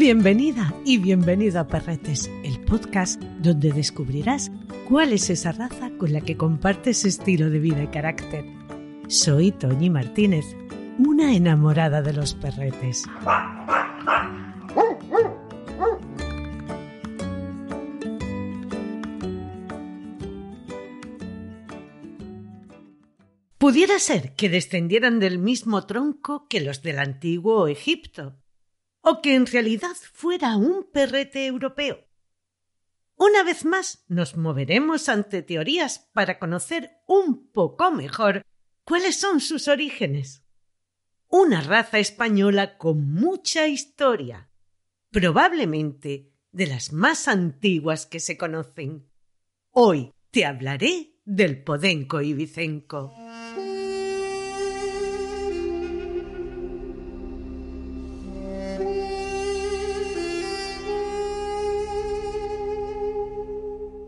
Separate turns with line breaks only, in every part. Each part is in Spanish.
Bienvenida y bienvenido a Perretes, el podcast donde descubrirás cuál es esa raza con la que compartes estilo de vida y carácter. Soy Toñi Martínez, una enamorada de los perretes. Pudiera ser que descendieran del mismo tronco que los del antiguo Egipto, o que en realidad fuera un perrete europeo. Una vez más nos moveremos ante teorías para conocer un poco mejor cuáles son sus orígenes. Una raza española con mucha historia, probablemente de las más antiguas que se conocen. Hoy te hablaré del podenco ibicenco.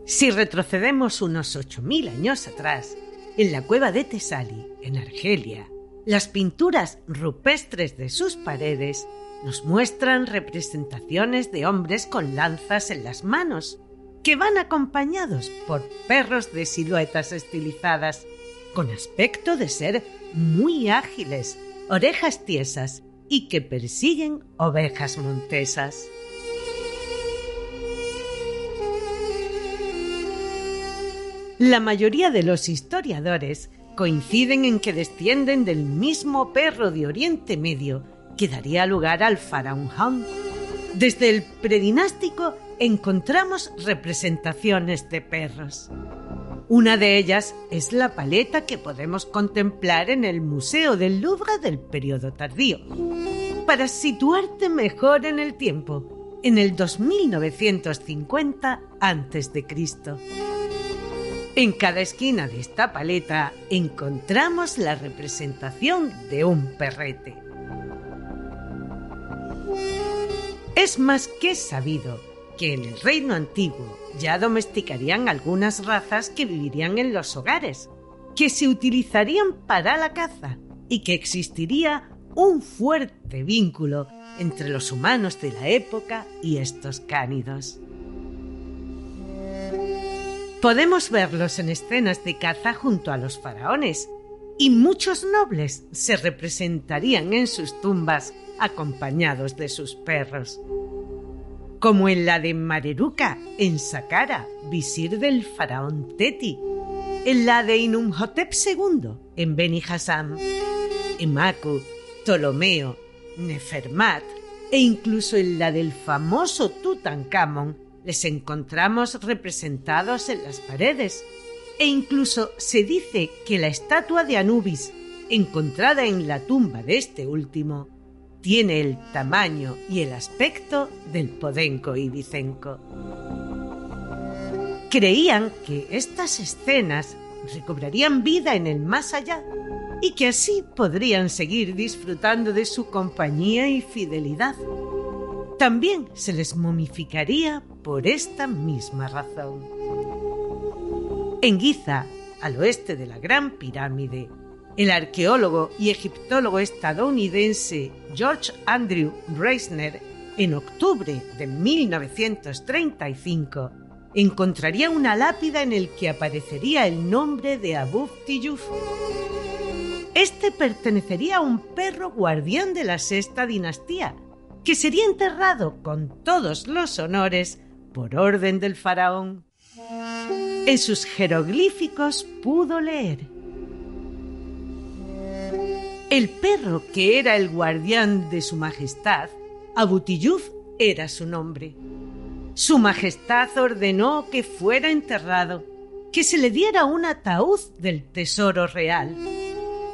Si retrocedemos unos ocho mil años atrás, en la cueva de Tesali, en Argelia, las pinturas rupestres de sus paredes nos muestran representaciones de hombres con lanzas en las manos, que van acompañados por perros de siluetas estilizadas, con aspecto de ser muy ágiles, orejas tiesas y que persiguen ovejas montesas. La mayoría de los historiadores coinciden en que descienden del mismo perro de Oriente Medio que daría lugar al faraón Han. Desde el predinástico encontramos representaciones de perros. Una de ellas es la paleta que podemos contemplar en el Museo del Louvre del periodo tardío. Para situarte mejor en el tiempo, en el 2950 a.C. En cada esquina de esta paleta encontramos la representación de un perrete. Es más que sabido que en el reino antiguo ya domesticarían algunas razas que vivirían en los hogares, que se utilizarían para la caza y que existiría un fuerte vínculo entre los humanos de la época y estos cánidos. Podemos verlos en escenas de caza junto a los faraones, y muchos nobles se representarían en sus tumbas acompañados de sus perros. Como en la de Mareruca, en Saqqara, visir del faraón Teti, en la de Inumhotep II, en Beni Hassam, Maku, Ptolomeo, Nefermat, e incluso en la del famoso Tutankamón les encontramos representados en las paredes e incluso se dice que la estatua de Anubis, encontrada en la tumba de este último, tiene el tamaño y el aspecto del podenco ibicenco. Creían que estas escenas recobrarían vida en el más allá y que así podrían seguir disfrutando de su compañía y fidelidad. También se les momificaría por esta misma razón. En Giza, al oeste de la Gran Pirámide, el arqueólogo y egiptólogo estadounidense George Andrew Reisner, en octubre de 1935, encontraría una lápida en el que aparecería el nombre de Abu Tiyuf. Este pertenecería a un perro guardián de la sexta dinastía, que sería enterrado con todos los honores por orden del faraón. En sus jeroglíficos pudo leer. El perro que era el guardián de su majestad, Abutiyuf era su nombre. Su majestad ordenó que fuera enterrado, que se le diera un ataúd del tesoro real,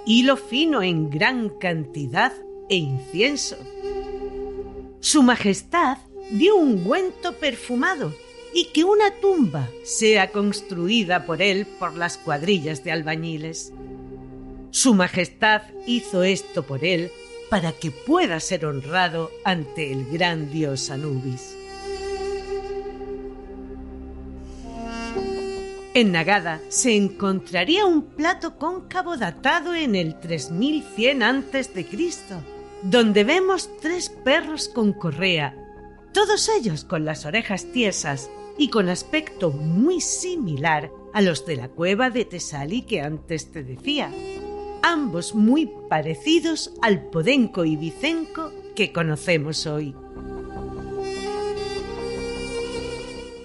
hilo fino en gran cantidad e incienso. Su Majestad dio un ungüento perfumado y que una tumba sea construida por él por las cuadrillas de albañiles. Su Majestad hizo esto por él para que pueda ser honrado ante el gran dios Anubis. En Nagada se encontraría un plato cóncavo datado en el 3100 a.C., donde vemos tres perros con correa, todos ellos con las orejas tiesas y con aspecto muy similar a los de la cueva de Tesali que antes te decía, ambos muy parecidos al podenco y bicenco que conocemos hoy.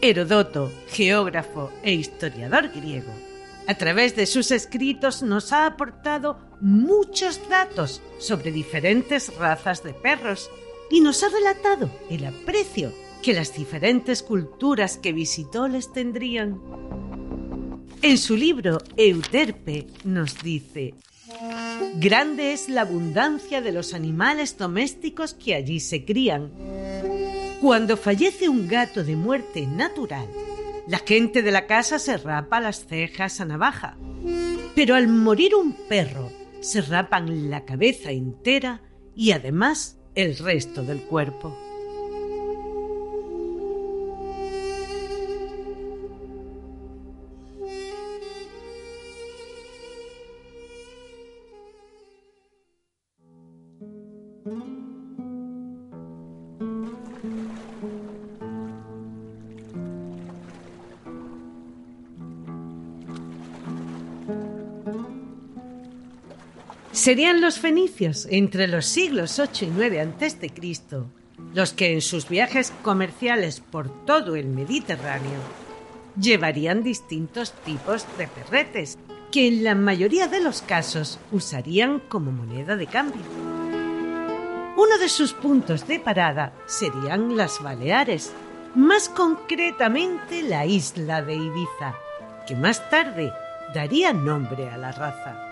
Herodoto, geógrafo e historiador griego, a través de sus escritos nos ha aportado muchos datos sobre diferentes razas de perros y nos ha relatado el aprecio que las diferentes culturas que visitó les tendrían. En su libro Euterpe nos dice, Grande es la abundancia de los animales domésticos que allí se crían cuando fallece un gato de muerte natural, la gente de la casa se rapa las cejas a navaja. Pero al morir un perro, se rapan la cabeza entera y además el resto del cuerpo. Serían los fenicios entre los siglos 8 y 9 a.C. los que en sus viajes comerciales por todo el Mediterráneo llevarían distintos tipos de perretes que en la mayoría de los casos usarían como moneda de cambio. Uno de sus puntos de parada serían las Baleares, más concretamente la isla de Ibiza, que más tarde daría nombre a la raza.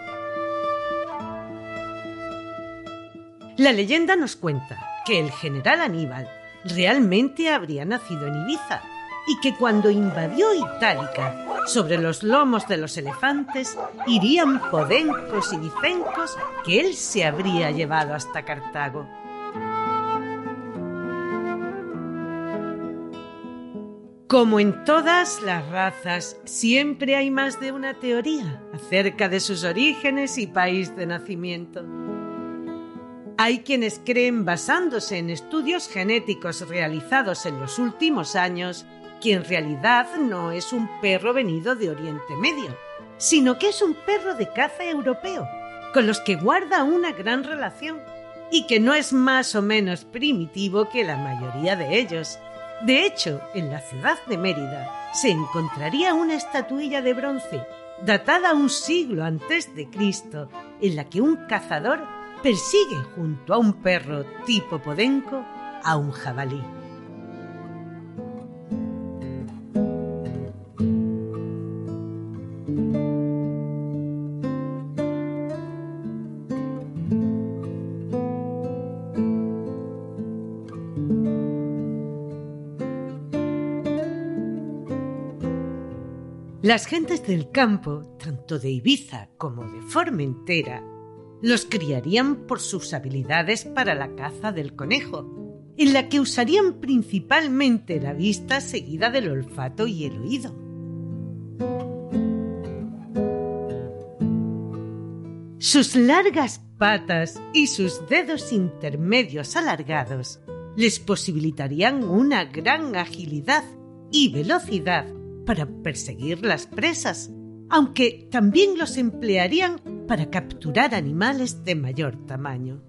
La leyenda nos cuenta que el general Aníbal realmente habría nacido en Ibiza y que cuando invadió Itálica, sobre los lomos de los elefantes irían podencos y vicencos que él se habría llevado hasta Cartago. Como en todas las razas, siempre hay más de una teoría acerca de sus orígenes y país de nacimiento. Hay quienes creen, basándose en estudios genéticos realizados en los últimos años, que en realidad no es un perro venido de Oriente Medio, sino que es un perro de caza europeo, con los que guarda una gran relación y que no es más o menos primitivo que la mayoría de ellos. De hecho, en la ciudad de Mérida se encontraría una estatuilla de bronce datada un siglo antes de Cristo, en la que un cazador persigue junto a un perro tipo podenco a un jabalí. Las gentes del campo, tanto de Ibiza como de Formentera, los criarían por sus habilidades para la caza del conejo, en la que usarían principalmente la vista seguida del olfato y el oído. Sus largas patas y sus dedos intermedios alargados les posibilitarían una gran agilidad y velocidad para perseguir las presas, aunque también los emplearían para capturar animales de mayor tamaño.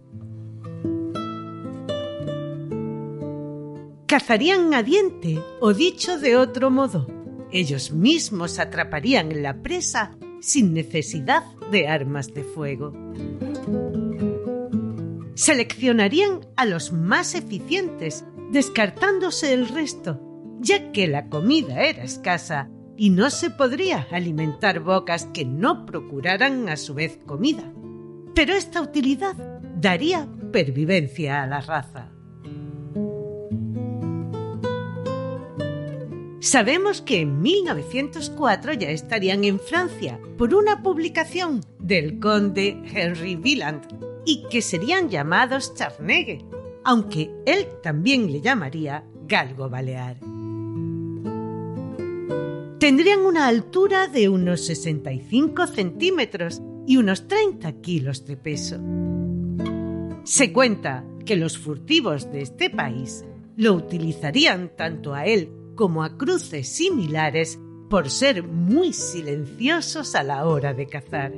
Cazarían a diente, o dicho de otro modo, ellos mismos atraparían la presa sin necesidad de armas de fuego. Seleccionarían a los más eficientes, descartándose el resto, ya que la comida era escasa y no se podría alimentar bocas que no procuraran a su vez comida. Pero esta utilidad daría supervivencia a la raza. Sabemos que en 1904 ya estarían en Francia por una publicación del conde Henry Wieland y que serían llamados Charnegue, aunque él también le llamaría galgo balear. Tendrían una altura de unos 65 centímetros y unos 30 kilos de peso. Se cuenta que los furtivos de este país lo utilizarían tanto a él como a cruces similares por ser muy silenciosos a la hora de cazar.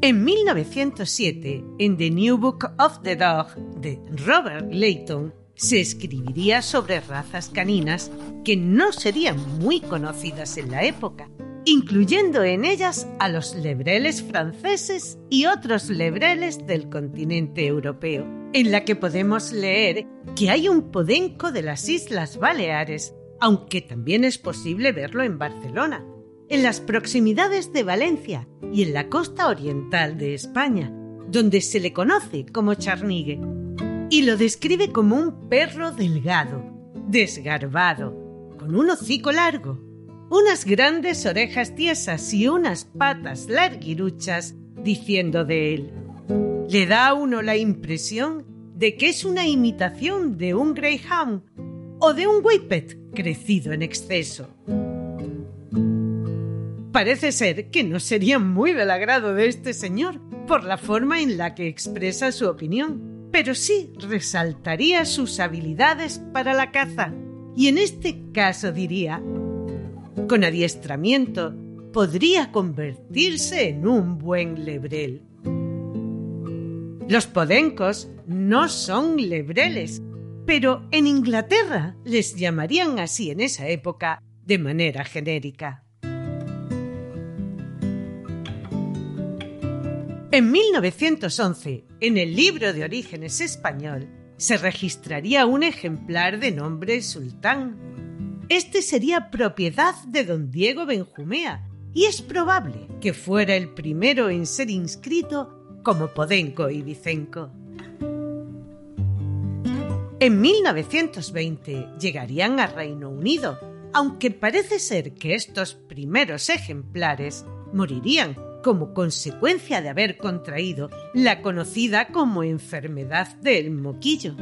En 1907, en The New Book of the Dog de Robert Layton, se escribiría sobre razas caninas que no serían muy conocidas en la época, incluyendo en ellas a los lebreles franceses y otros lebreles del continente europeo, en la que podemos leer que hay un podenco de las Islas Baleares, aunque también es posible verlo en Barcelona, en las proximidades de Valencia y en la costa oriental de España, donde se le conoce como charnigue y lo describe como un perro delgado, desgarbado, con un hocico largo, unas grandes orejas tiesas y unas patas larguiruchas, diciendo de él, le da a uno la impresión de que es una imitación de un greyhound o de un whippet crecido en exceso. Parece ser que no sería muy del agrado de este señor por la forma en la que expresa su opinión pero sí resaltaría sus habilidades para la caza. Y en este caso diría, con adiestramiento, podría convertirse en un buen lebrel. Los podencos no son lebreles, pero en Inglaterra les llamarían así en esa época de manera genérica. En 1911, en el libro de orígenes español, se registraría un ejemplar de nombre Sultán. Este sería propiedad de don Diego Benjumea y es probable que fuera el primero en ser inscrito como Podenco y Vicenco. En 1920 llegarían a Reino Unido, aunque parece ser que estos primeros ejemplares morirían como consecuencia de haber contraído la conocida como enfermedad del moquillo.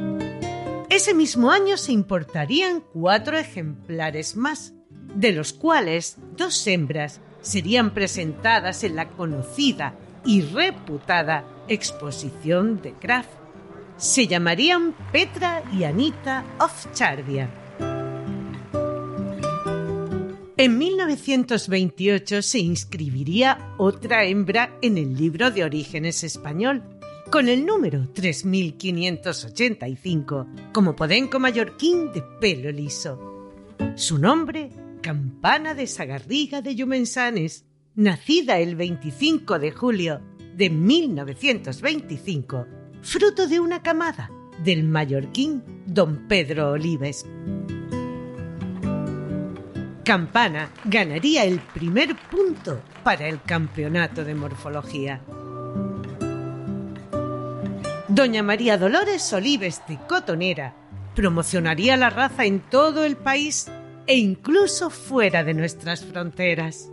Ese mismo año se importarían cuatro ejemplares más, de los cuales dos hembras serían presentadas en la conocida y reputada exposición de Kraft. Se llamarían Petra y Anita of Chardia en 1928 se inscribiría otra hembra en el libro de orígenes español, con el número 3585, como podenco mallorquín de pelo liso. Su nombre, Campana de Sagarriga de Yumensanes, nacida el 25 de julio de 1925, fruto de una camada del mallorquín don Pedro Olives. Campana ganaría el primer punto para el campeonato de morfología. Doña María Dolores Olives de Cotonera promocionaría la raza en todo el país e incluso fuera de nuestras fronteras.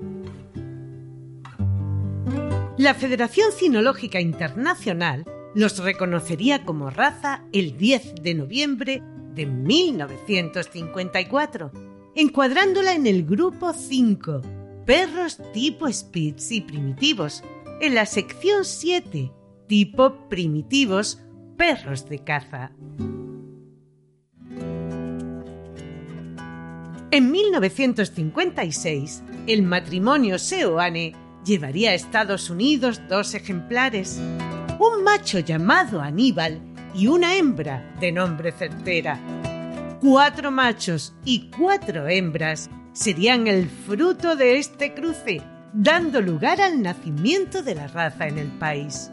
La Federación Cinológica Internacional los reconocería como raza el 10 de noviembre de 1954 encuadrándola en el grupo 5, perros tipo Spitz y primitivos, en la sección 7, tipo primitivos, perros de caza. En 1956, el matrimonio Seoane llevaría a Estados Unidos dos ejemplares, un macho llamado Aníbal y una hembra de nombre Certera cuatro machos y cuatro hembras serían el fruto de este cruce, dando lugar al nacimiento de la raza en el país.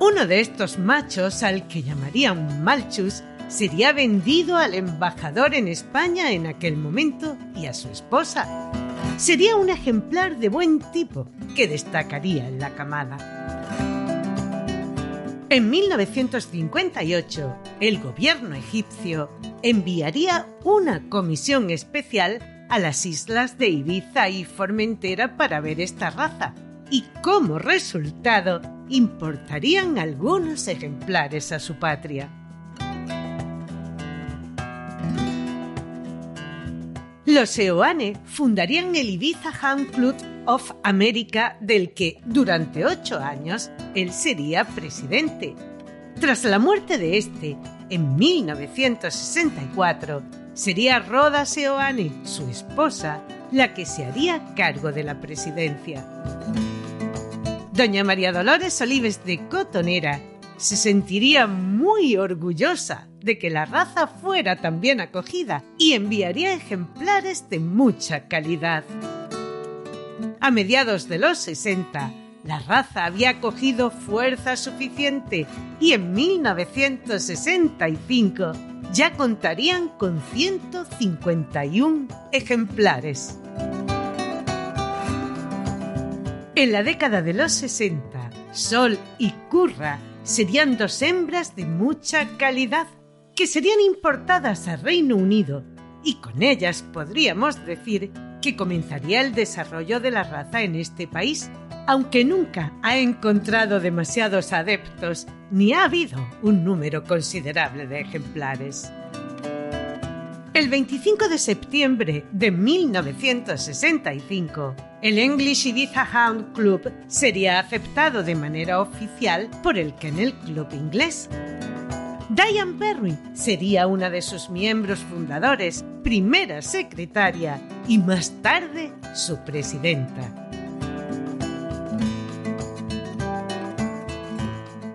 Uno de estos machos, al que llamarían Malchus, sería vendido al embajador en España en aquel momento y a su esposa. Sería un ejemplar de buen tipo que destacaría en la camada. En 1958, el gobierno egipcio enviaría una comisión especial a las islas de Ibiza y Formentera para ver esta raza y como resultado importarían algunos ejemplares a su patria. Los Seoane fundarían el Ibiza Hound Club of America del que durante ocho años él sería presidente. Tras la muerte de este, en 1964, sería Rhoda Seoane, su esposa, la que se haría cargo de la presidencia. Doña María Dolores Olives de Cotonera se sentiría muy orgullosa de que la raza fuera tan bien acogida y enviaría ejemplares de mucha calidad. A mediados de los 60, la raza había cogido fuerza suficiente y en 1965 ya contarían con 151 ejemplares. En la década de los 60, Sol y Curra serían dos hembras de mucha calidad que serían importadas a Reino Unido y con ellas podríamos decir que comenzaría el desarrollo de la raza en este país, aunque nunca ha encontrado demasiados adeptos ni ha habido un número considerable de ejemplares. El 25 de septiembre de 1965, el English Ibiza Hound Club sería aceptado de manera oficial por el Kennel Club inglés. Diane Perry sería una de sus miembros fundadores, primera secretaria y más tarde su presidenta.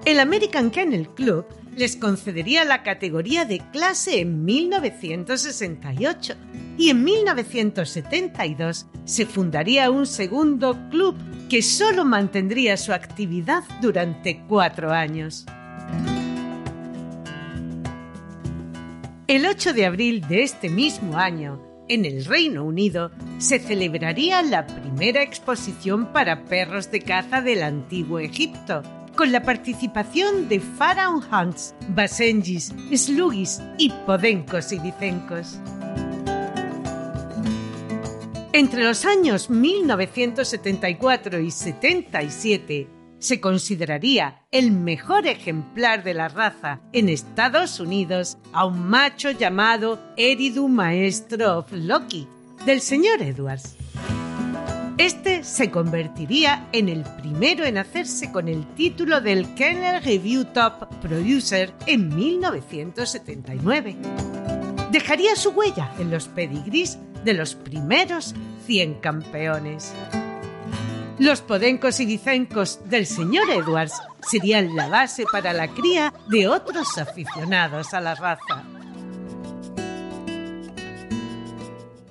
El American Kennel Club les concedería la categoría de clase en 1968 y en 1972 se fundaría un segundo club que solo mantendría su actividad durante cuatro años. El 8 de abril de este mismo año, en el Reino Unido, se celebraría la primera exposición para perros de caza del antiguo Egipto, con la participación de Pharaoh Hunts, Basengis, Slugis y Podencos y Vicencos. Entre los años 1974 y 77 se consideraría el mejor ejemplar de la raza en Estados Unidos a un macho llamado Eridu Maestro of Loki, del señor Edwards. Este se convertiría en el primero en hacerse con el título del Kennel Review Top Producer en 1979. Dejaría su huella en los pedigrees de los primeros 100 campeones. Los podencos y dicencos del señor Edwards serían la base para la cría de otros aficionados a la raza.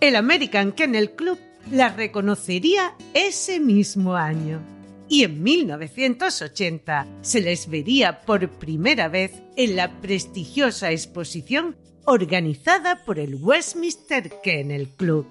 El American Kennel Club la reconocería ese mismo año. Y en 1980 se les vería por primera vez en la prestigiosa exposición organizada por el Westminster Kennel Club.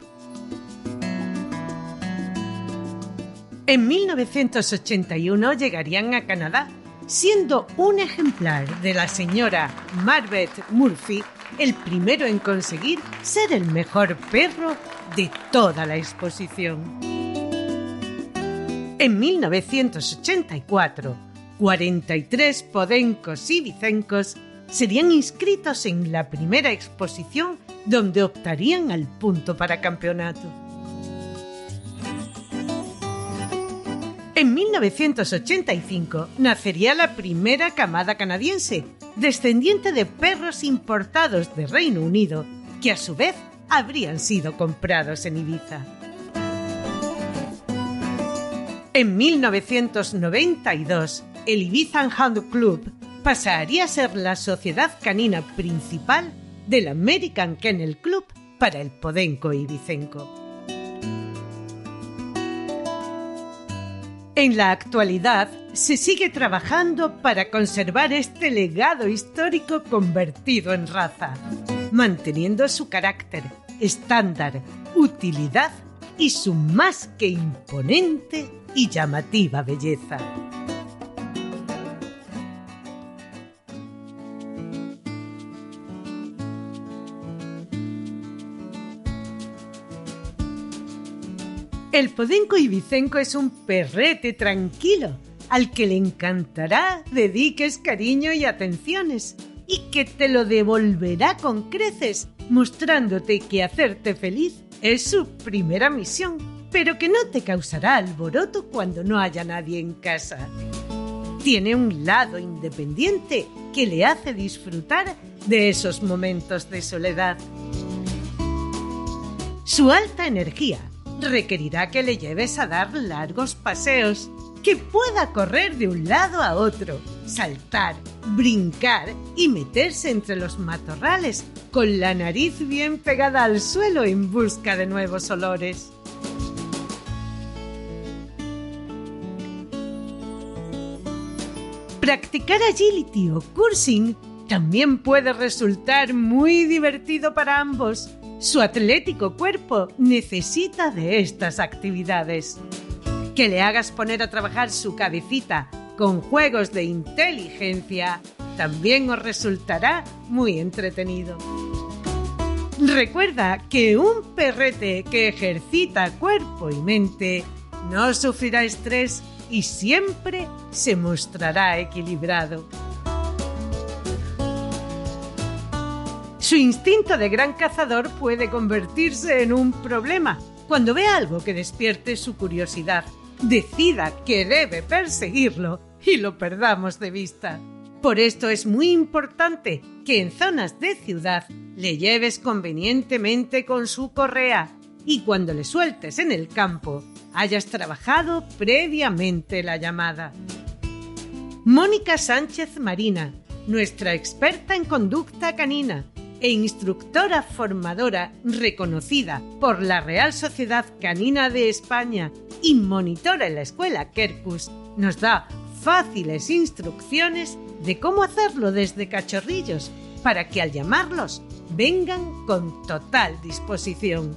En 1981 llegarían a Canadá, siendo un ejemplar de la señora Margaret Murphy el primero en conseguir ser el mejor perro de toda la exposición. En 1984, 43 podencos y vicencos serían inscritos en la primera exposición donde optarían al punto para campeonato. En 1985 nacería la primera camada canadiense, descendiente de perros importados de Reino Unido, que a su vez habrían sido comprados en Ibiza. En 1992, el Ibiza Hound Club pasaría a ser la sociedad canina principal del American Kennel Club para el Podenco Ibicenco. En la actualidad se sigue trabajando para conservar este legado histórico convertido en raza, manteniendo su carácter, estándar, utilidad y su más que imponente y llamativa belleza. El podenco ibicenco es un perrete tranquilo al que le encantará dediques cariño y atenciones y que te lo devolverá con creces, mostrándote que hacerte feliz es su primera misión, pero que no te causará alboroto cuando no haya nadie en casa. Tiene un lado independiente que le hace disfrutar de esos momentos de soledad. Su alta energía requerirá que le lleves a dar largos paseos, que pueda correr de un lado a otro, saltar, brincar y meterse entre los matorrales con la nariz bien pegada al suelo en busca de nuevos olores. Practicar agility o cursing también puede resultar muy divertido para ambos. Su atlético cuerpo necesita de estas actividades. Que le hagas poner a trabajar su cabecita con juegos de inteligencia también os resultará muy entretenido. Recuerda que un perrete que ejercita cuerpo y mente no sufrirá estrés y siempre se mostrará equilibrado. Su instinto de gran cazador puede convertirse en un problema cuando ve algo que despierte su curiosidad, decida que debe perseguirlo y lo perdamos de vista. Por esto es muy importante que en zonas de ciudad le lleves convenientemente con su correa y cuando le sueltes en el campo hayas trabajado previamente la llamada. Mónica Sánchez Marina, nuestra experta en conducta canina, e instructora formadora reconocida por la Real Sociedad Canina de España y monitora en la escuela Kerkus, nos da fáciles instrucciones de cómo hacerlo desde cachorrillos para que al llamarlos vengan con total disposición.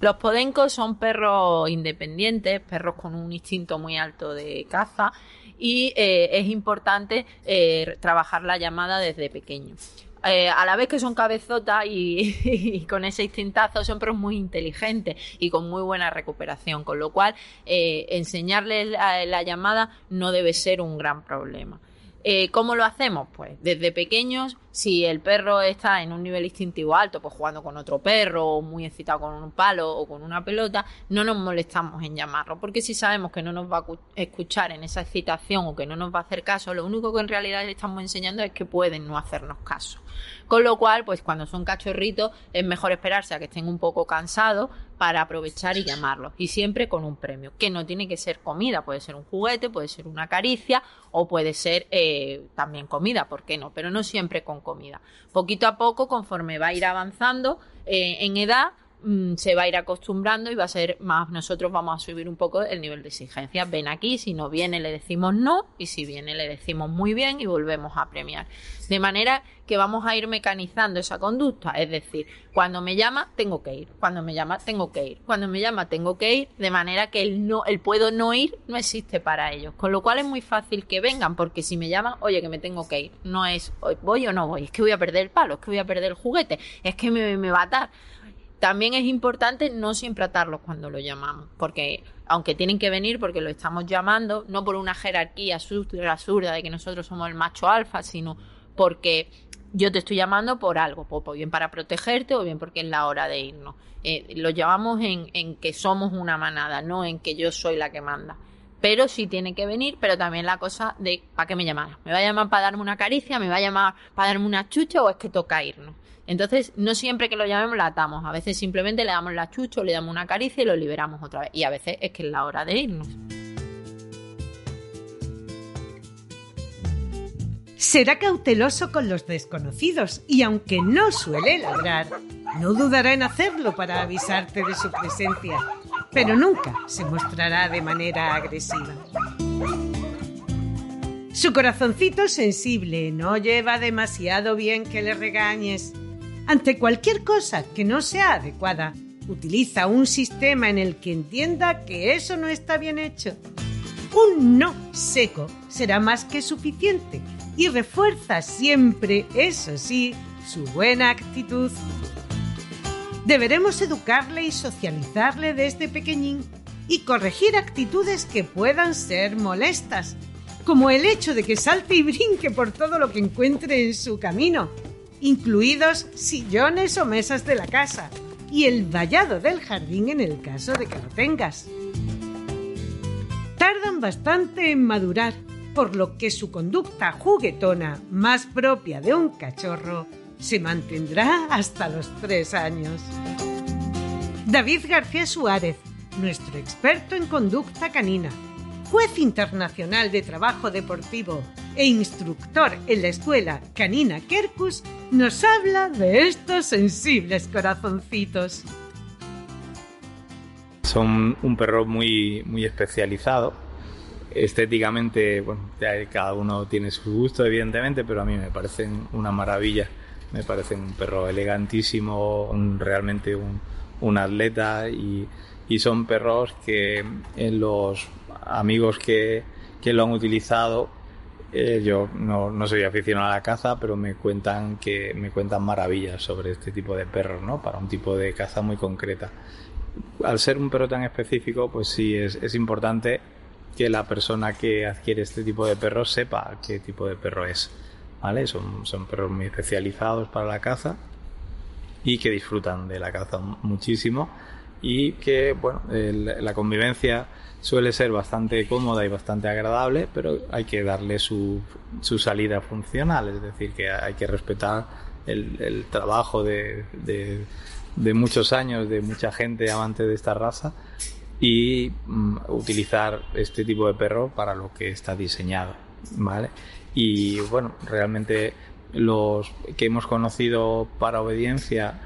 Los podencos son perros independientes, perros con un instinto muy alto de caza y eh, es importante eh, trabajar la llamada desde pequeño. Eh, a la vez que son cabezotas y, con ese instintazo son muy inteligentes y con muy buena recuperación, con lo cual eh, enseñarles la, llamada no debe ser un gran problema. Eh, ¿Cómo lo hacemos? Pues desde pequeños, si el perro está en un nivel instintivo alto, pues jugando con otro perro o muy excitado con un palo o con una pelota, no nos molestamos en llamarlo, porque si sabemos que no nos va a escuchar en esa excitación o que no nos va a hacer caso, lo único que en realidad le estamos enseñando es que pueden no hacernos caso. Con lo cual, pues cuando son cachorritos es mejor esperarse a que estén un poco cansados para aprovechar y llamarlos. Y siempre con un premio, que no tiene que ser comida, puede ser un juguete, puede ser una caricia o puede ser eh, también comida, ¿por qué no? Pero no siempre con comida. Poquito a poco, conforme va a ir avanzando eh, en edad, Mm, se va a ir acostumbrando y va a ser más, nosotros vamos a subir un poco el nivel de exigencia. Ven aquí, si no viene le decimos no y si viene le decimos muy bien y volvemos a premiar. De manera que vamos a ir mecanizando esa conducta, es decir, cuando me llama tengo que ir, cuando me llama tengo que ir, cuando me llama tengo que ir, de manera que el no, el puedo no ir no existe para ellos, con lo cual es muy fácil que vengan, porque si me llaman, oye que me tengo que ir, no es voy o no voy, es que voy a perder el palo, es que voy a perder el juguete, es que me, me va a atar también es importante no siempre atarlos cuando lo llamamos, porque aunque tienen que venir porque lo estamos llamando, no por una jerarquía absurda de que nosotros somos el macho alfa, sino porque yo te estoy llamando por algo, o bien para protegerte o bien porque es la hora de irnos. Eh, lo llamamos en, que somos una manada, no en que yo soy la que manda pero sí tiene que venir, pero también la cosa de ¿para qué me llaman? ¿Me va a llamar para darme una caricia? ¿Me va a llamar para darme una chucha o es que toca irnos? Entonces, no siempre que lo llamemos la atamos, a veces simplemente le damos la chucha, le damos una caricia y lo liberamos otra vez. Y a veces es que es la hora de irnos.
Será cauteloso con los desconocidos y aunque no suele ladrar, no dudará en hacerlo para avisarte de su presencia, pero nunca se mostrará de manera agresiva. Su corazoncito sensible no lleva demasiado bien que le regañes ante cualquier cosa que no sea adecuada, utiliza un sistema en el que entienda que eso no está bien hecho. Un no seco será más que suficiente y refuerza siempre, eso sí, su buena actitud. Deberemos educarle y socializarle desde pequeñín y corregir actitudes que puedan ser molestas, como el hecho de que salte y brinque por todo lo que encuentre en su camino, incluidos sillones o mesas de la casa, y el vallado del jardín en el caso de que lo tengas. Tardan bastante en madurar, por lo que su conducta juguetona, más propia de un cachorro, se mantendrá hasta los tres años. David García Suárez, nuestro experto en conducta canina, juez internacional de trabajo deportivo e instructor en la escuela canina Kerkus, nos habla de estos sensibles corazoncitos.
Son un perro muy, muy especializado. Estéticamente, bueno, cada uno tiene su gusto, evidentemente, pero a mí me parecen una maravilla. Me parecen un perro elegantísimo, realmente un, un atleta y, y son perros que en los amigos que, que lo han utilizado eh, yo no, no, soy aficionado a la caza, pero me cuentan que me cuentan maravillas sobre este tipo de perros, ¿no? Para un tipo de caza muy concreta. Al ser un perro tan específico, pues sí es, es importante que la persona que adquiere este tipo de perros sepa qué tipo de perro es. ¿Vale? Son, son perros muy especializados para la caza y que disfrutan de la caza muchísimo y que, bueno, la convivencia suele ser bastante cómoda y bastante agradable, pero hay que darle su, su salida funcional, es decir, que hay que respetar el, el trabajo de, de, muchos años de mucha gente amante de esta raza y mm, utilizar este tipo de perro para lo que está diseñado, ¿vale? Y bueno, realmente los que hemos conocido para obediencia,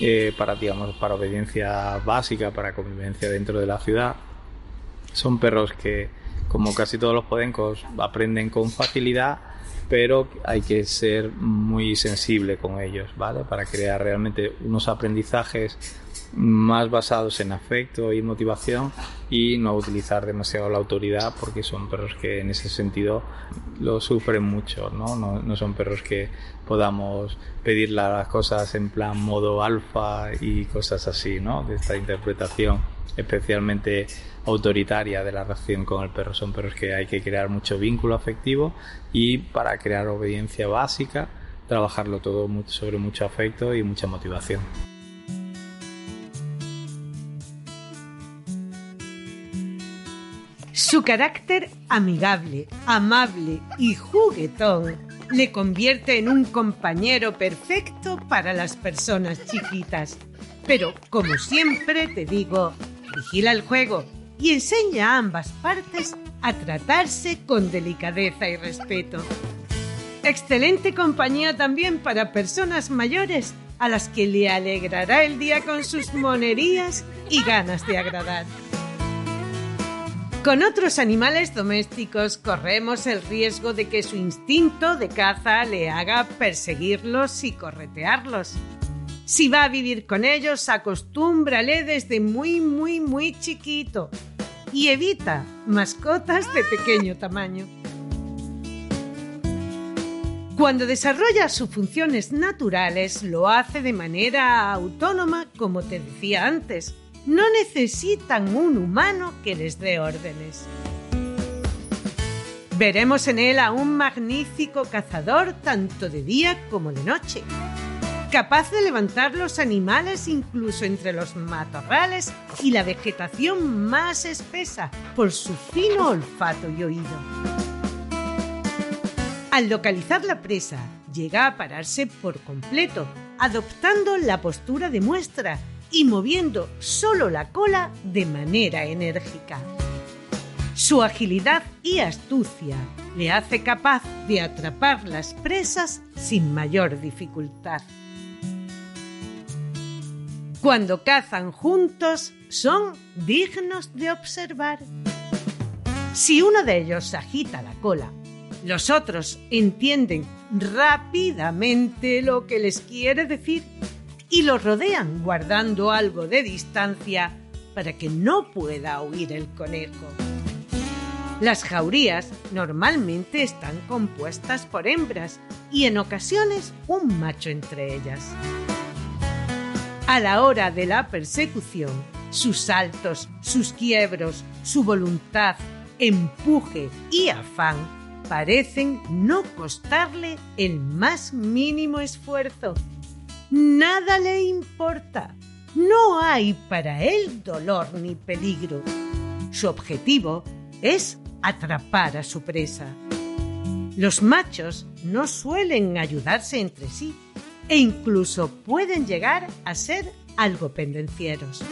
eh, para digamos para obediencia básica, para convivencia dentro de la ciudad, son perros que, como casi todos los podencos, aprenden con facilidad, pero hay que ser muy sensible con ellos, ¿vale? Para crear realmente unos aprendizajes más basados en afecto y motivación y no utilizar demasiado la autoridad porque son perros que en ese sentido lo sufren mucho, ¿no? No, no son perros que podamos pedir las cosas en plan modo alfa y cosas así, ¿no? De esta interpretación especialmente autoritaria de la relación con el perro. Son perros que hay que crear mucho vínculo afectivo y para crear obediencia básica, trabajarlo todo sobre mucho afecto y mucha motivación.
Su carácter amigable, amable y juguetón le convierte en un compañero perfecto para las personas chiquitas. Pero, como siempre te digo, vigila el juego y enseña a ambas partes a tratarse con delicadeza y respeto. Excelente compañía también para personas mayores a las que le alegrará el día con sus monerías y ganas de agradar. Con otros animales domésticos corremos el riesgo de que su instinto de caza le haga perseguirlos y corretearlos. Si va a vivir con ellos, acostúmbrale desde muy, muy, muy chiquito y evita mascotas de pequeño tamaño. Cuando desarrolla sus funciones naturales, lo hace de manera autónoma, como te decía antes. No necesitan un humano que les dé órdenes. Veremos en él a un magnífico cazador tanto de día como de noche capaz de levantar los animales incluso entre los matorrales y la vegetación más espesa por su fino olfato y oído. Al localizar la presa, llega a pararse por completo, adoptando la postura de muestra y moviendo solo la cola de manera enérgica. Su agilidad y astucia le hace capaz de atrapar las presas sin mayor dificultad. Cuando cazan juntos son dignos de observar. Si uno de ellos agita la cola, los otros entienden rápidamente lo que les quiere decir y lo rodean guardando algo de distancia para que no pueda huir el conejo. Las jaurías normalmente están compuestas por hembras y en ocasiones un macho entre ellas. A la hora de la persecución, sus saltos, sus quiebros, su voluntad, empuje y afán parecen no costarle el más mínimo esfuerzo. Nada le importa. No hay para él dolor ni peligro. Su objetivo es atrapar a su presa. Los machos no suelen ayudarse entre sí e incluso pueden llegar a ser algo pendencieros.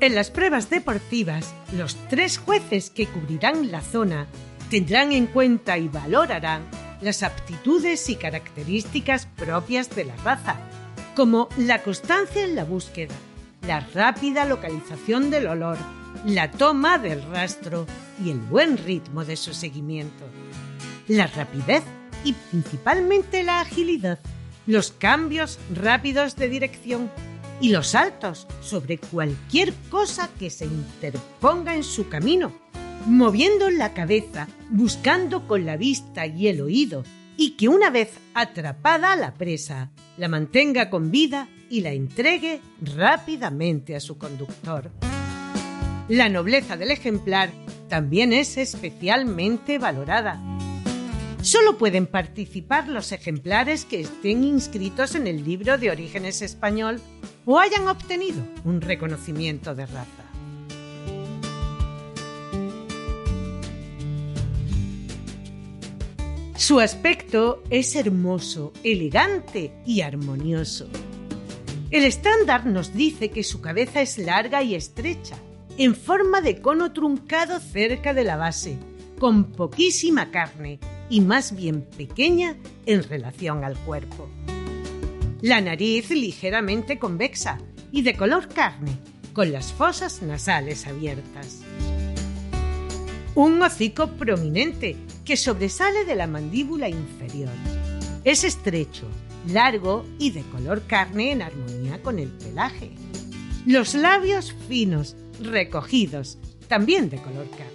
En las pruebas deportivas, los tres jueces que cubrirán la zona tendrán en cuenta y valorarán las aptitudes y características propias de la raza, como la constancia en la búsqueda, la rápida localización del olor, la toma del rastro y el buen ritmo de su seguimiento, la rapidez y principalmente la agilidad, los cambios rápidos de dirección, y los saltos sobre cualquier cosa que se interponga en su camino, moviendo la cabeza, buscando con la vista y el oído, y que una vez atrapada la presa, la mantenga con vida y la entregue rápidamente a su conductor. La nobleza del ejemplar también es especialmente valorada. Solo pueden participar los ejemplares que estén inscritos en el libro de orígenes español o hayan obtenido un reconocimiento de raza. Su aspecto es hermoso, elegante y armonioso. El estándar nos dice que su cabeza es larga y estrecha, en forma de cono truncado cerca de la base, con poquísima carne y más bien pequeña en relación al cuerpo. La nariz ligeramente convexa y de color carne, con las fosas nasales abiertas. Un hocico prominente que sobresale de la mandíbula inferior. Es estrecho, largo y de color carne en armonía con el pelaje. Los labios finos, recogidos, también de color carne.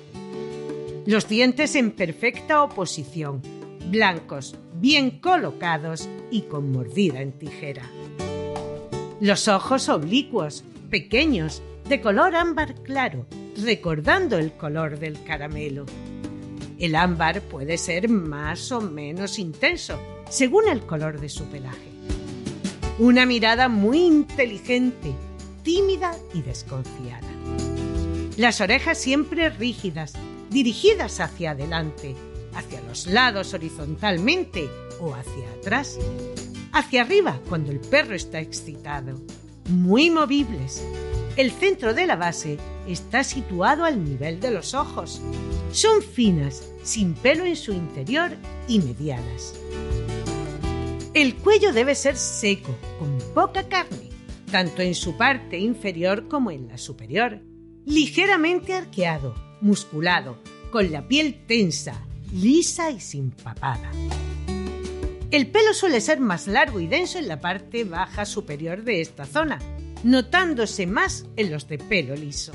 Los dientes en perfecta oposición, blancos, bien colocados y con mordida en tijera. Los ojos oblicuos, pequeños, de color ámbar claro, recordando el color del caramelo. El ámbar puede ser más o menos intenso, según el color de su pelaje. Una mirada muy inteligente, tímida y desconfiada. Las orejas siempre rígidas, dirigidas hacia adelante, hacia los lados horizontalmente o hacia atrás. Hacia arriba cuando el perro está excitado. Muy movibles. El centro de la base está situado al nivel de los ojos. Son finas, sin pelo en su interior y medianas. El cuello debe ser seco, con poca carne, tanto en su parte inferior como en la superior. Ligeramente arqueado, musculado, con la piel tensa, lisa y sin papada. El pelo suele ser más largo y denso en la parte baja superior de esta zona, notándose más en los de pelo liso.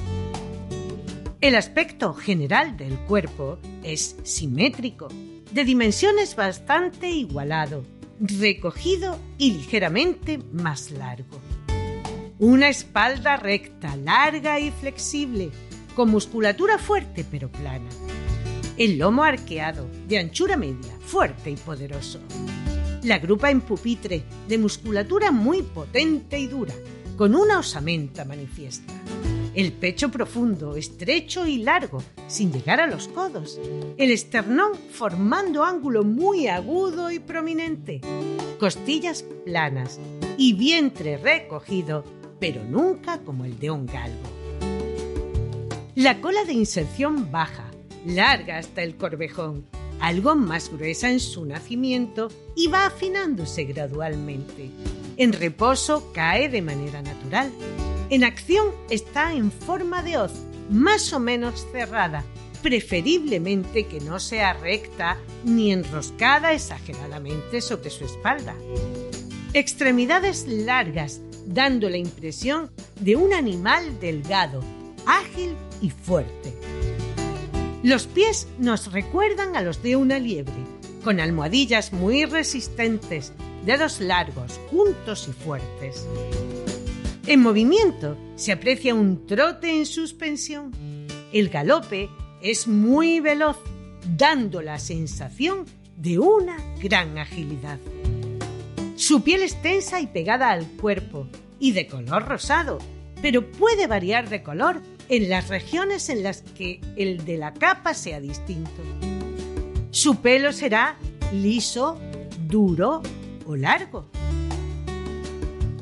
El aspecto general del cuerpo es simétrico, de dimensiones bastante igualado, recogido y ligeramente más largo. Una espalda recta, larga y flexible, con musculatura fuerte pero plana el lomo arqueado, de anchura media, fuerte y poderoso. La grupa en pupitre, de musculatura muy potente y dura, con una osamenta manifiesta. El pecho profundo, estrecho y largo, sin llegar a los codos. El esternón formando ángulo muy agudo y prominente. Costillas planas y vientre recogido, pero nunca como el de un galgo. La cola de inserción baja, larga hasta el corvejón, algo más gruesa en su nacimiento y va afinándose gradualmente. En reposo cae de manera natural. En acción está en forma de hoz, más o menos cerrada, preferiblemente que no sea recta ni enroscada exageradamente sobre su espalda. Extremidades largas, dando la impresión de un animal delgado, ágil y fuerte. Los pies nos recuerdan a los de una liebre, con almohadillas muy resistentes, dedos largos, juntos y fuertes. En movimiento se aprecia un trote en suspensión. El galope es muy veloz, dando la sensación de una gran agilidad. Su piel es tensa y pegada al cuerpo y de color rosado, pero puede variar de color en las regiones en las que el de la capa sea distinto. Su pelo será liso, duro o largo.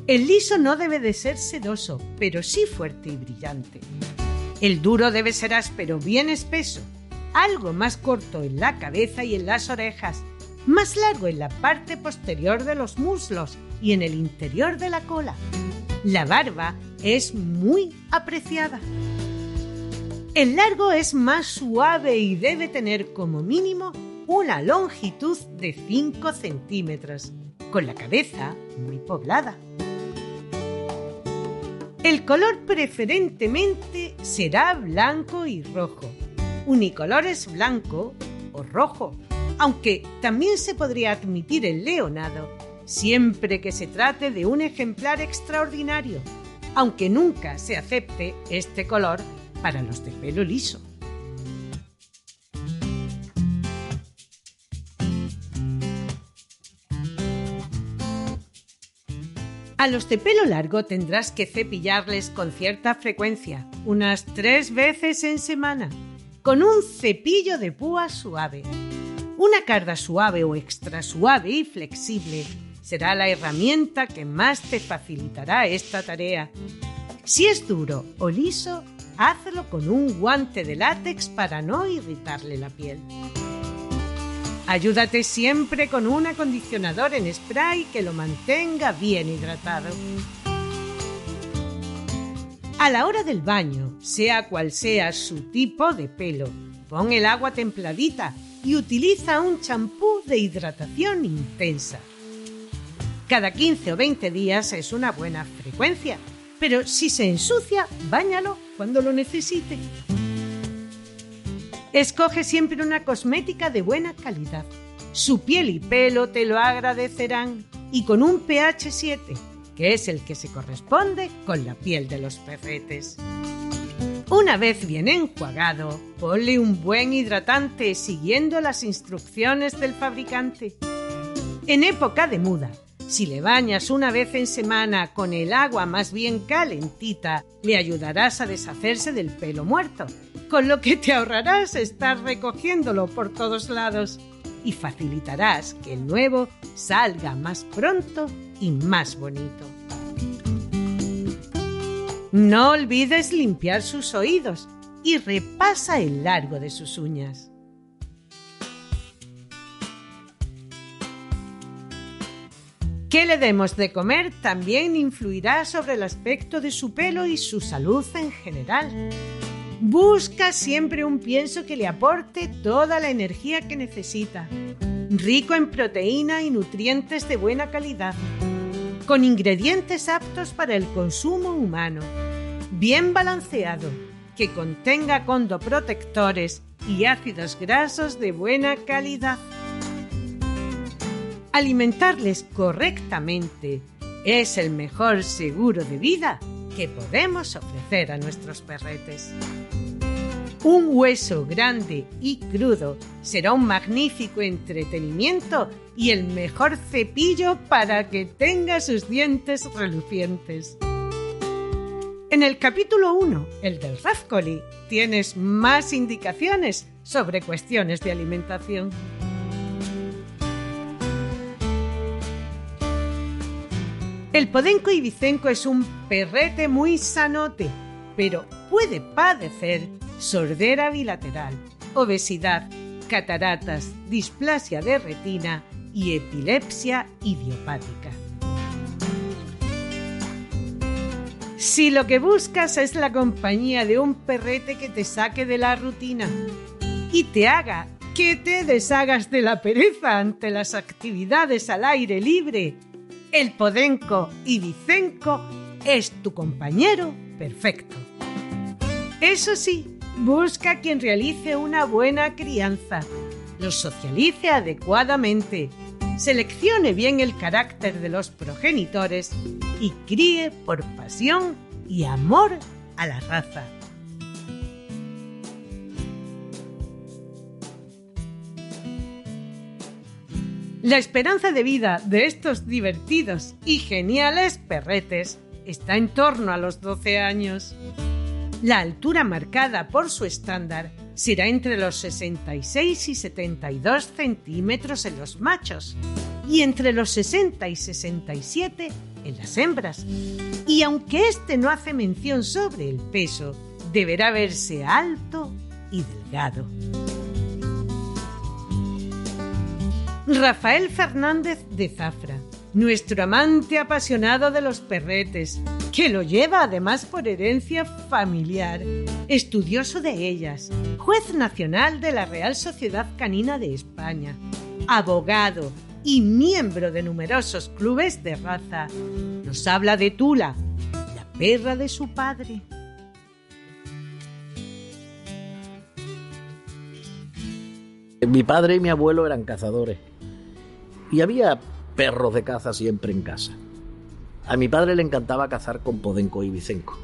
El liso no debe de ser sedoso, pero sí fuerte y brillante. El duro debe ser áspero, bien espeso, algo más corto en la cabeza y en las orejas, más largo en la parte posterior de los muslos y en el interior de la cola. La barba es muy apreciada. El largo es más suave y debe tener como mínimo una longitud de 5 centímetros, con la cabeza muy poblada. El color preferentemente será blanco y rojo. Unicolores blanco o rojo, aunque también se podría admitir el leonado, siempre que se trate de un ejemplar extraordinario, aunque nunca se acepte este color para los de pelo liso. A los de pelo largo tendrás que cepillarles con cierta frecuencia, unas tres veces en semana, con un cepillo de púa suave. Una carda suave o extra suave y flexible será la herramienta que más te facilitará esta tarea. Si es duro o liso, hazlo con un guante de látex para no irritarle la piel. Ayúdate siempre con un acondicionador en spray que lo mantenga bien hidratado. A la hora del baño, sea cual sea su tipo de pelo, pon el agua templadita y utiliza un champú de hidratación intensa. Cada 15 o 20 días es una buena frecuencia pero si se ensucia, báñalo cuando lo necesite. Escoge siempre una cosmética de buena calidad. Su piel y pelo te lo agradecerán y con un pH 7, que es el que se corresponde con la piel de los perretes. Una vez bien enjuagado, ponle un buen hidratante siguiendo las instrucciones del fabricante. En época de muda, si le bañas una vez en semana con el agua más bien calentita, le ayudarás a deshacerse del pelo muerto, con lo que te ahorrarás estar recogiéndolo por todos lados y facilitarás que el nuevo salga más pronto y más bonito. No olvides limpiar sus oídos y repasa el largo de sus uñas. ¿Qué le demos de comer también influirá sobre el aspecto de su pelo y su salud en general. Busca siempre un pienso que le aporte toda la energía que necesita, rico en proteína y nutrientes de buena calidad, con ingredientes aptos para el consumo humano, bien balanceado, que contenga condoprotectores y ácidos grasos de buena calidad alimentarles correctamente es el mejor seguro de vida que podemos ofrecer a nuestros perretes. Un hueso grande y crudo será un magnífico entretenimiento y el mejor cepillo para que tenga sus dientes relucientes. En el capítulo 1, el del Rafcoli, tienes más indicaciones sobre cuestiones de alimentación. El podenco ibicenco es un perrete muy sanote, pero puede padecer sordera bilateral, obesidad, cataratas, displasia de retina y epilepsia idiopática. Si lo que buscas es la compañía de un perrete que te saque de la rutina y te haga que te deshagas de la pereza ante las actividades al aire libre, El podenco ibicenco es tu compañero perfecto. Eso sí, busca quien realice una buena crianza, los socialice adecuadamente, seleccione bien el carácter de los progenitores y críe por pasión y amor a la raza. La esperanza de vida de estos divertidos y geniales perretes está en torno a los 12 años. La altura marcada por su estándar será entre los 66 y 72 centímetros en los machos y entre los 60 y 67 en las hembras. Y aunque este no hace mención sobre el peso, deberá verse alto y delgado. Rafael Fernández de Zafra nuestro amante apasionado de los perretes, que lo lleva además por herencia familiar, estudioso de ellas, juez nacional de la Real Sociedad Canina de España, abogado y miembro de numerosos clubes de raza, nos habla de Tula, la perra de su padre.
Mi padre y mi abuelo eran cazadores y había perros de caza siempre en casa. A mi padre le encantaba cazar con podenco y bicenco.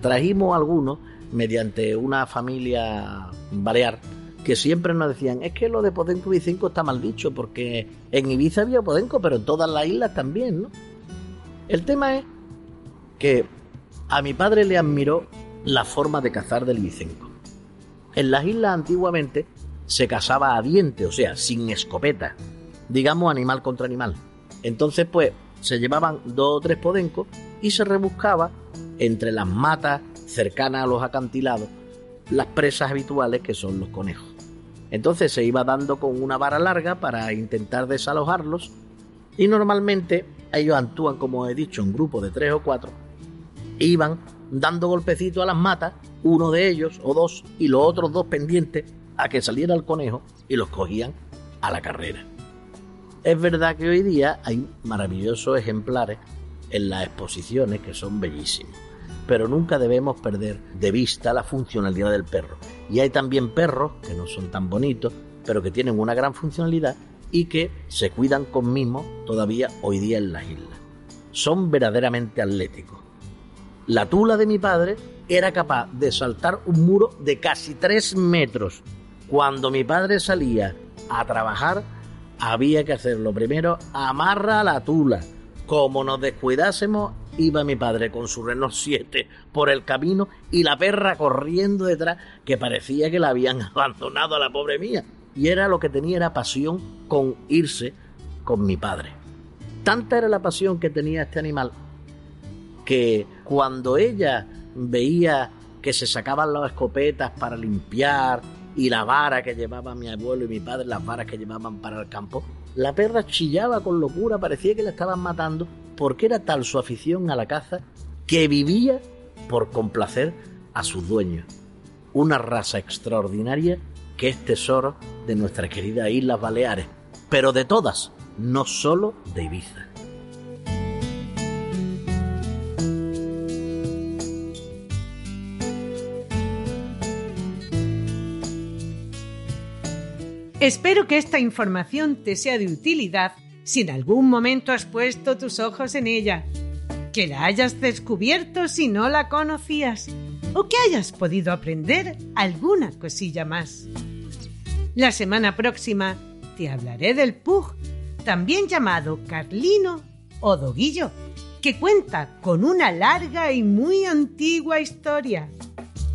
Trajimos algunos mediante una familia balear que siempre nos decían, es que lo de podenco y bicenco está mal dicho porque en Ibiza había podenco, pero en todas las islas también, ¿no? El tema es que a mi padre le admiró la forma de cazar del bicenco. En las islas antiguamente se cazaba a diente, o sea, sin escopeta, digamos animal contra animal. Entonces, pues, se llevaban dos o tres podencos y se rebuscaba entre las matas cercanas a los acantilados las presas habituales que son los conejos. Entonces se iba dando con una vara larga para intentar desalojarlos y normalmente ellos actúan, como he dicho, en grupos de tres o cuatro. Iban dando golpecitos a las matas, uno de ellos o dos y los otros dos pendientes a que saliera el conejo y los cogían a la carrera. Es verdad que hoy día hay maravillosos ejemplares en las exposiciones que son bellísimos, pero nunca debemos perder de vista la funcionalidad del perro. Y hay también perros que no son tan bonitos, pero que tienen una gran funcionalidad y que se cuidan con mimo todavía hoy día en las islas. Son verdaderamente atléticos. La tula de mi padre era capaz de saltar un muro de casi tres metros. Cuando mi padre salía a trabajar, había que hacerlo primero, amarra la tula. Como nos descuidásemos, iba mi padre con su Renault 7 por el camino y la perra corriendo detrás, que parecía que la habían abandonado a la pobre mía. Y era lo que tenía era pasión con irse con mi padre. Tanta era la pasión que tenía este animal que cuando ella veía que se sacaban las escopetas para limpiar y la vara que llevaba mi abuelo y mi padre, las varas que llevaban para el campo, la perra chillaba con locura, parecía que la estaban matando, porque era tal su afición a la caza que vivía por complacer a sus dueños. Una raza extraordinaria que es tesoro de nuestras queridas Islas Baleares, pero de todas, no solo de Ibiza.
Espero que esta información te sea de utilidad si en algún momento has puesto tus ojos en ella, que la hayas descubierto si no la conocías. O que hayas podido aprender alguna cosilla más. La semana próxima te hablaré del pug, también llamado Carlino o Doguillo, que cuenta con una larga y muy antigua historia,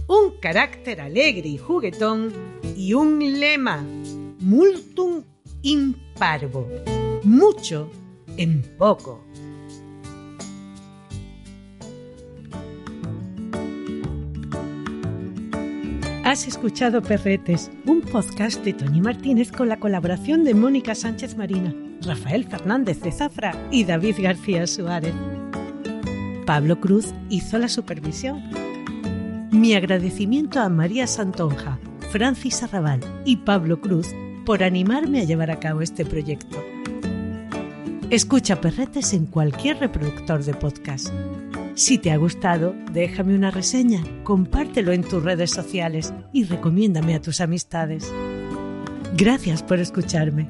un carácter alegre y juguetón y un lema multum in parvo, mucho en poco. Has escuchado Perretes, un podcast de Tony Martínez con la colaboración de Mónica Sánchez Marina, Rafael Fernández de Zafra y David García Suárez. Pablo Cruz hizo la supervisión. Mi agradecimiento a María Santonja, Francis Arrabal y Pablo Cruz por animarme a llevar a cabo este proyecto. Escucha Perretes en cualquier reproductor de podcast. Si te ha gustado, déjame una reseña, compártelo en tus redes sociales y recomiéndame a tus amistades. Gracias por escucharme.